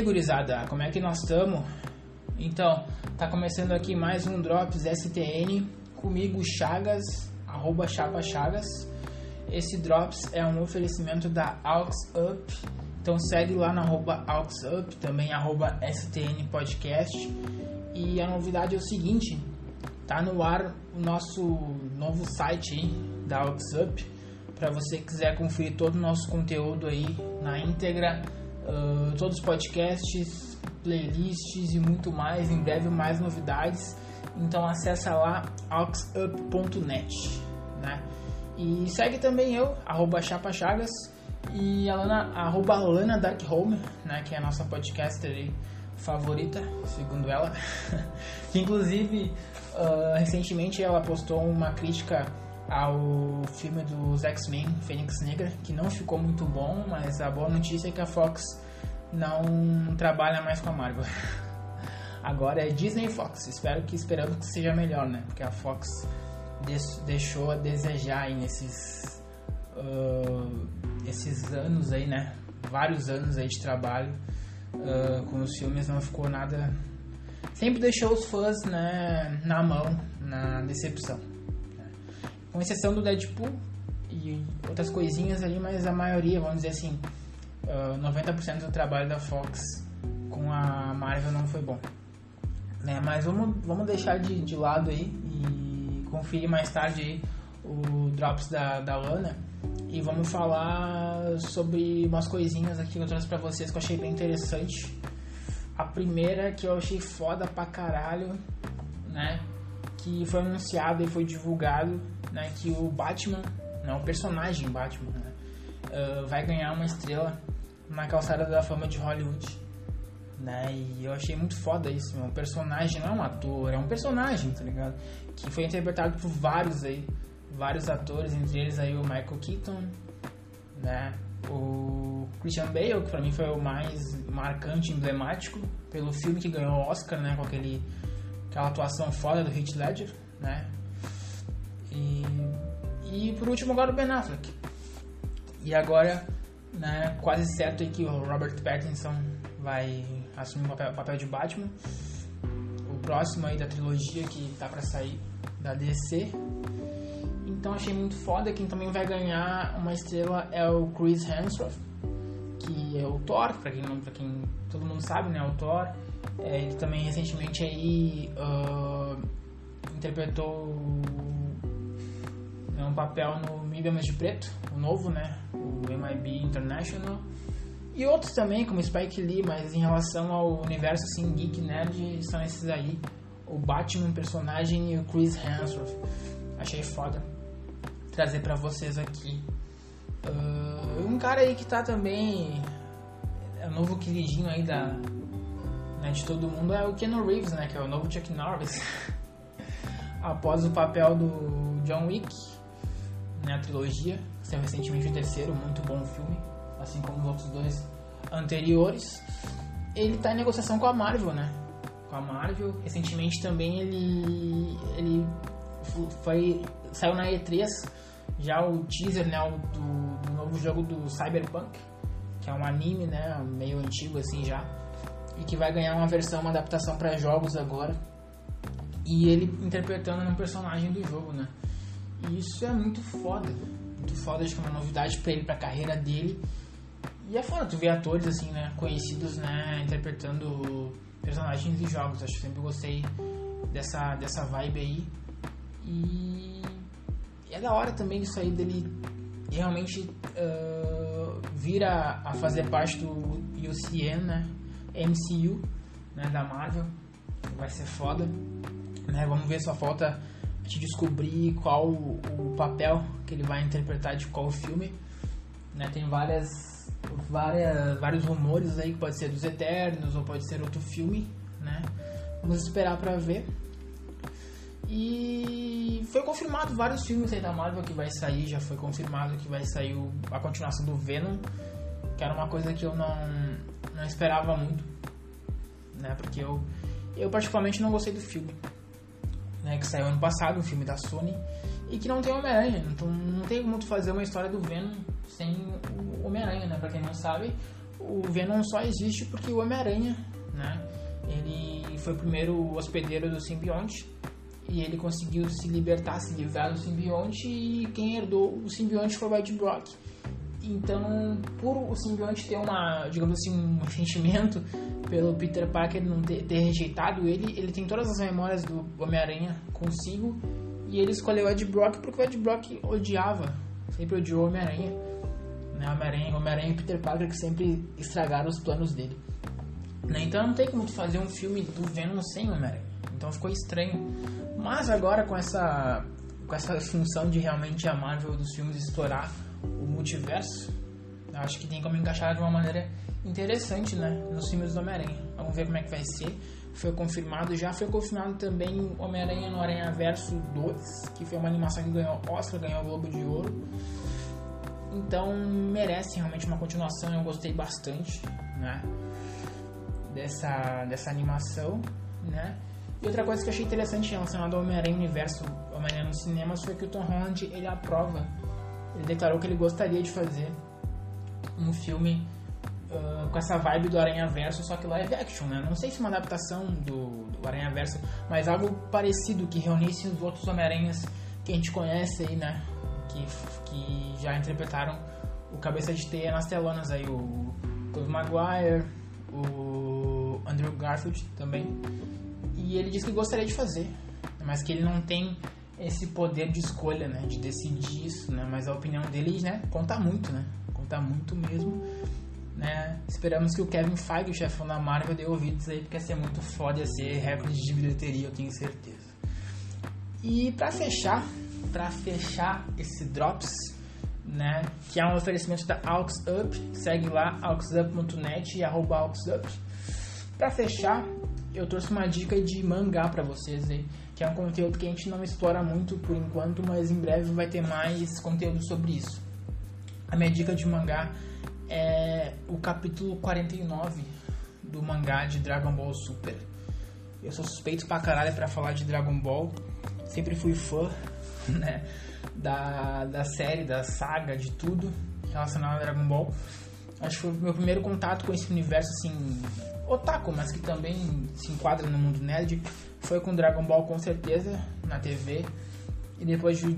aí, gurizada, como é que nós estamos? Então, tá começando aqui mais um Drops STN comigo, Chagas, arroba Chapa Chagas. Esse Drops é um oferecimento da Aux Up, então segue lá na arroba Aux Up, também arroba STN Podcast. E a novidade é o seguinte, tá no ar o nosso novo site aí, da Aux Up, para você quiser conferir todo o nosso conteúdo aí na íntegra, uh, todos os podcasts, playlists e muito mais. Em breve mais novidades. Então acessa lá auxup.net, né? E segue também eu, arroba Chapa Chagas e a Lana, arroba Lana Dark Home, né? Que é a nossa podcaster favorita, segundo ela. Inclusive, uh, recentemente ela postou uma crítica ao filme dos X-Men Fênix Negra, que não ficou muito bom, mas a boa notícia é que a Fox não trabalha mais com a Marvel. Agora é Disney e Fox. Espero que esperando que seja melhor, né? Porque a Fox deixou a desejar aí nesses uh, esses anos aí, né? Vários anos aí de trabalho uh, com os filmes não ficou nada. Sempre deixou os fãs, né, na mão, na decepção com exceção do Deadpool e outras coisinhas ali, mas a maioria, vamos dizer assim, uh, 90% do trabalho da Fox com a Marvel não foi bom. Né? Mas vamos, vamos deixar de, de lado aí e conferir mais tarde aí o Drops da, da Lana e vamos falar sobre umas coisinhas aqui que eu trouxe pra vocês que eu achei bem interessante. A primeira que eu achei foda pra caralho, né? Que foi anunciado e foi divulgado né, que o Batman, né, o personagem Batman, né, uh, vai ganhar uma estrela na calçada da fama de Hollywood. Né, e eu achei muito foda isso, um personagem não é um ator, é um personagem, tá ligado? Que foi interpretado por vários aí, vários atores, entre eles aí o Michael Keaton, né? O Christian Bale, que pra mim foi o mais marcante, emblemático, pelo filme que ganhou o Oscar, né? Com aquele, aquela atuação foda do Heath Ledger, né? E, e por último agora o Ben Affleck. E agora, né, quase certo que o Robert Pattinson vai assumir o papel, papel de Batman. O próximo aí da trilogia que tá para sair da DC. Então achei muito foda. Quem também vai ganhar uma estrela é o Chris Hemsworth, que é o Thor, para quem para quem todo mundo sabe, né, o Thor. É, ele também recentemente aí uh, interpretou é um papel no Mil de Preto, o novo, né? O MIB International. E outros também, como Spike Lee, mas em relação ao universo assim, geek nerd, são esses aí. O Batman personagem e o Chris Hemsworth. Achei foda trazer para vocês aqui. Uh, um cara aí que tá também é o novo queridinho aí da né, de todo mundo é o Keanu Reeves, né, que é o novo Chuck Norris. Após o papel do John Wick, né, a trilogia, saiu recentemente o terceiro, muito bom filme, assim como os outros dois anteriores. Ele está em negociação com a Marvel, né? Com a Marvel. Recentemente também ele ele foi saiu na E3 já o teaser, né, do, do novo jogo do Cyberpunk, que é um anime, né, meio antigo assim já, e que vai ganhar uma versão, uma adaptação para jogos agora. E ele interpretando um personagem do jogo, né? E isso é muito foda. Muito foda, acho que é uma novidade pra ele, pra carreira dele. E é foda tu ver atores, assim, né, conhecidos, né, interpretando personagens de jogos. Acho que sempre gostei dessa, dessa vibe aí. E é da hora também isso aí dele realmente uh, vir a, a, fazer parte do UCM, né, MCU, né, da Marvel. Vai ser foda. Né, vamos ver, só falta te descobrir qual o, o papel que ele vai interpretar de qual filme. Né? Tem várias, várias, vários rumores aí que pode ser dos Eternos ou pode ser outro filme, né? Vamos esperar para ver. E foi confirmado vários filmes aí da Marvel que vai sair, já foi confirmado que vai sair o, a continuação do Venom, que era uma coisa que eu não, não esperava muito, né? Porque eu, eu particularmente não gostei do filme né, que saiu ano passado, um filme da Sony, e que não tem Homem-Aranha. Então não tem como tu fazer uma história do Venom sem o Homem-Aranha, né? Pra quem não sabe, o Venom só existe porque o Homem-Aranha, né? Ele foi o primeiro hospedeiro do simbionte e ele conseguiu se libertar, se livrar do simbionte e quem herdou o simbionte foi o Ed Brock. Então, por o simbionte ter uma, digamos assim, um sentimento pelo Peter Parker não ter, ter rejeitado ele, ele tem todas as memórias do Homem-Aranha consigo e ele escolheu Ed Brock porque o Ed Brock odiava, sempre odiou o Homem-Aranha. Né? Homem-Aranha Homem e Peter Parker que sempre estragaram os planos dele. Né? Então não tem como tu fazer um filme do Venom sem Homem-Aranha. Então ficou estranho. Mas agora com essa, com essa função de realmente a Marvel dos filmes explorar o multiverso, eu acho que tem como encaixar de uma maneira interessante né, nos filmes do Homem-Aranha. Vamos ver como é que vai ser. Foi confirmado, já foi confirmado também Homem-Aranha no Aranha Verso 2, que foi uma animação que ganhou Oscar, ganhou o Globo de Ouro. Então merece realmente uma continuação, eu gostei bastante, né? Dessa, dessa animação, né? E outra coisa que eu achei interessante relacionada ao Homem-Aranha Universo, Homem-Aranha nos cinemas, foi que o Tom Holland, ele aprova, ele declarou que ele gostaria de fazer um filme uh, com essa vibe do Aranha Verso, só que live action, né? Não sei se uma adaptação do, do Aranha Verso, mas algo parecido que reunisse os outros Homem-Aranhas que a gente conhece aí, né? Que, que já interpretaram o Cabeça de Teia nas telonas aí, o Tobey Maguire, o Andrew Garfield também. E ele disse que gostaria de fazer, mas que ele não tem esse poder de escolha, né, de decidir isso, né, mas a opinião dele, né, conta muito, né, conta muito mesmo, né. Esperamos que o Kevin Feige, o chefão da Marvel, dê ouvidos aí, porque ia ser muito foda, ia ser recorde de bilheteria, eu tenho certeza. E para fechar, para fechar esse Drops, né, que é um oferecimento da Aux Up, segue lá auxup.net e arroba auxup. Para fechar, eu trouxe uma dica de mangá para vocês aí, que é um conteúdo que a gente não explora muito por enquanto, mas em breve vai ter mais conteúdo sobre isso. A minha dica de mangá é o capítulo 49 do mangá de Dragon Ball Super. Eu sou suspeito pra caralho pra falar de Dragon Ball, sempre fui fã, né, da, da série, da saga, de tudo relacionado a Dragon Ball. Acho que foi o meu primeiro contato com esse universo, assim, otaku, mas que também se enquadra no mundo nerd, foi com Dragon Ball com certeza na TV. E depois de,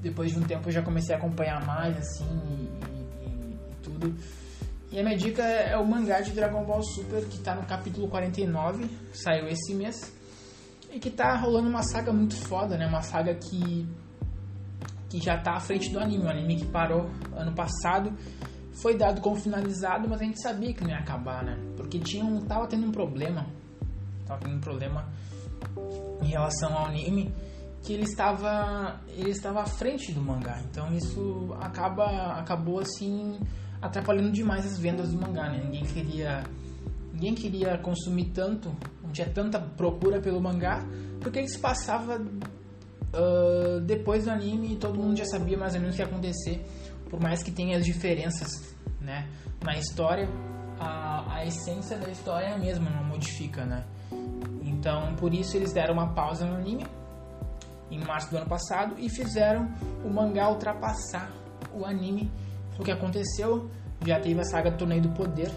depois de um tempo eu já comecei a acompanhar mais, assim, e, e, e tudo. E a minha dica é o mangá de Dragon Ball Super, que tá no capítulo 49, saiu esse mês. E que tá rolando uma saga muito foda, né? Uma saga que, que já tá à frente do anime. O anime que parou ano passado foi dado como finalizado, mas a gente sabia que não ia acabar, né? Porque tinha um, tava tendo um problema, tava tendo um problema em relação ao anime que ele estava ele estava à frente do mangá. Então isso acaba acabou assim atrapalhando demais as vendas do mangá, né? Ninguém queria ninguém queria consumir tanto, não tinha tanta procura pelo mangá, porque ele se passava uh, depois do anime e todo mundo já sabia mais ou menos o que ia acontecer por mais que tenha as diferenças né, na história, a, a essência da história é a mesma, não modifica, né? Então, por isso eles deram uma pausa no anime em março do ano passado e fizeram o mangá ultrapassar o anime. O que aconteceu? Já teve a saga Torneio do Poder,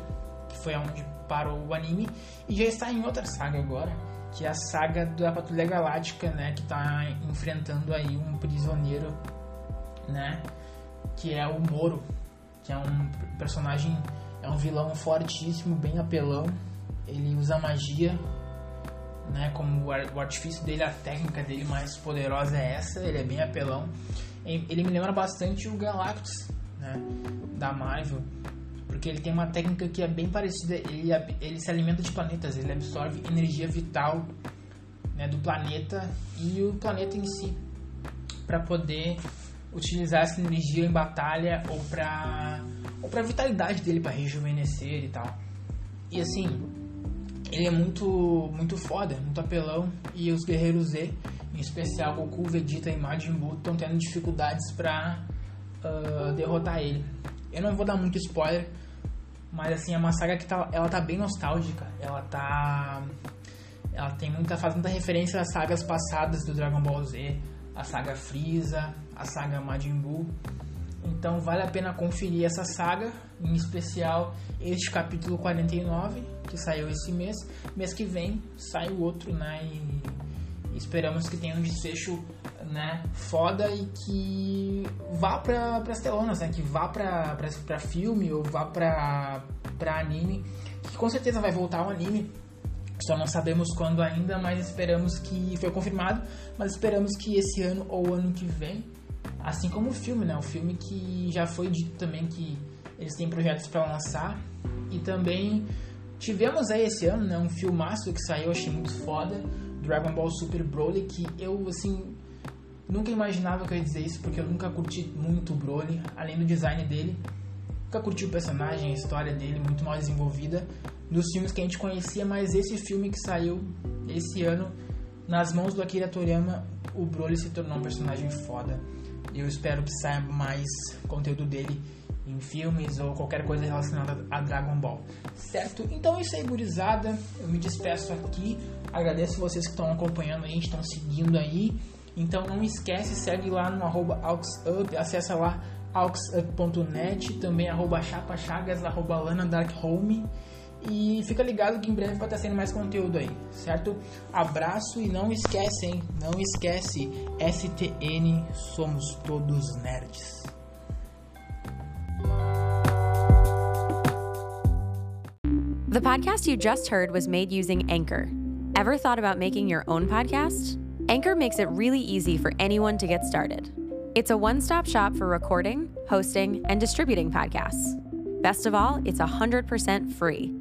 que foi onde parou o anime, e já está em outra saga agora, que é a saga da Patrulha Galáctica, né, que está enfrentando aí um prisioneiro, né, que é o Moro, que é um personagem, é um vilão fortíssimo, bem apelão. Ele usa magia, né? Como o artifício dele, a técnica dele mais poderosa é essa. Ele é bem apelão. Ele me lembra bastante o Galactus, né? Da Marvel, porque ele tem uma técnica que é bem parecida. Ele, ele se alimenta de planetas, ele absorve energia vital né, do planeta e o planeta em si para poder utilizar essa energia em batalha ou pra, ou pra vitalidade dele para rejuvenescer e tal. E assim, ele é muito, muito foda, muito apelão. E os guerreiros Z, em especial Goku, Vegeta e Majin Buu, estão tendo dificuldades pra uh, derrotar ele. Eu não vou dar muito spoiler, mas assim, é uma saga que tá, ela tá bem nostálgica. Ela tá. Ela tem muita, faz muita referência às sagas passadas do Dragon Ball Z, a saga Freeza, a saga Majin Buu. Então vale a pena conferir essa saga, em especial este capítulo 49, que saiu esse mês. Mês que vem sai o outro, né? E esperamos que tenha um desfecho né, foda e que vá para as telonas, né? Que vá para filme ou vá para anime. Que com certeza vai voltar ao anime. Só não sabemos quando ainda, mas esperamos que foi confirmado, mas esperamos que esse ano ou ano que vem Assim como o filme, né? O filme que já foi dito também que eles têm projetos para lançar. E também tivemos aí esse ano, né? Um filmaço que saiu, achei muito foda. Dragon Ball Super Broly, que eu, assim, nunca imaginava que eu ia dizer isso, porque eu nunca curti muito o Broly, além do design dele. Nunca curti o personagem, a história dele, muito mal desenvolvida dos filmes que a gente conhecia, mas esse filme que saiu esse ano, nas mãos do Akira Toriyama, o Broly se tornou um personagem foda. Eu espero que saia mais conteúdo dele em filmes ou qualquer coisa relacionada a Dragon Ball. Certo? Então é isso aí, gurizada. Eu me despeço aqui. Agradeço vocês que estão acompanhando aí, estão seguindo aí. Então não esquece, segue lá no arroba AuxUp, acessa lá auxup.net, também arroba chapachagas, arroba lana dark home. E fica ligado que em breve vai estar sendo mais conteúdo aí, certo? Abraço e não esquece, hein? Não esquece, STN somos todos nerds. The podcast you just heard was made using Anchor. Ever thought about making your own podcast? Anchor makes it really easy for anyone to get started. It's a one stop shop for recording, hosting, and distributing podcasts. Best of all, it's 100% free.